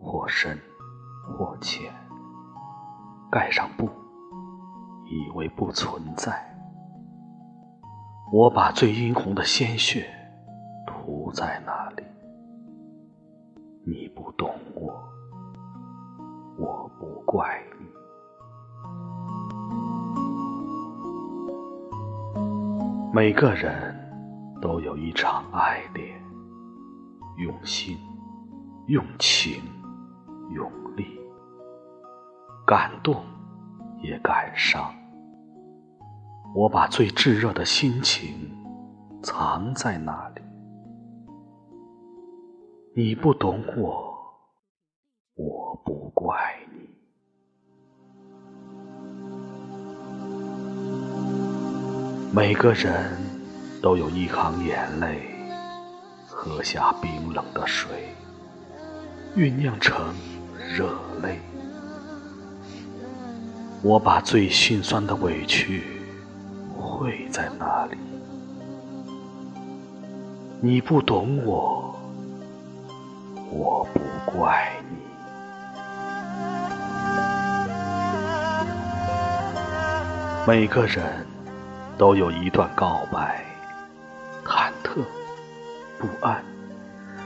或深或浅，盖上布，以为不存在。我把最殷红的鲜血涂在那里，你不懂我，我不怪你。每个人都有一场爱恋。用心，用情，用力，感动也感伤。我把最炙热的心情藏在那里。你不懂我，我不怪你。每个人都有一行眼泪。喝下冰冷的水，酝酿成热泪。我把最心酸的委屈汇在那里。你不懂我，我不怪你。每个人都有一段告白，忐忑。不安，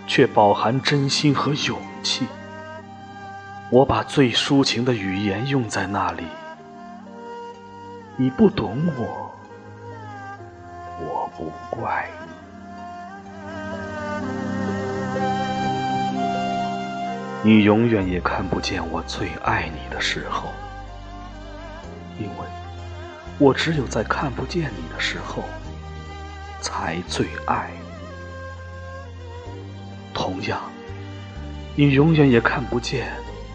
却饱含真心和勇气。我把最抒情的语言用在那里。你不懂我，我不怪你。你永远也看不见我最爱你的时候，因为我只有在看不见你的时候，才最爱。同样，你永远也看不见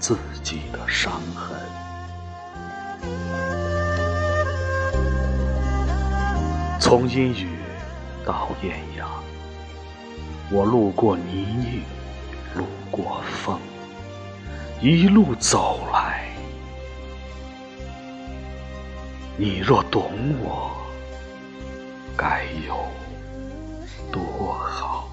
自己的伤痕，从阴雨到艳阳，我路过泥泞，路过风，一路走来。你若懂我，该有多好。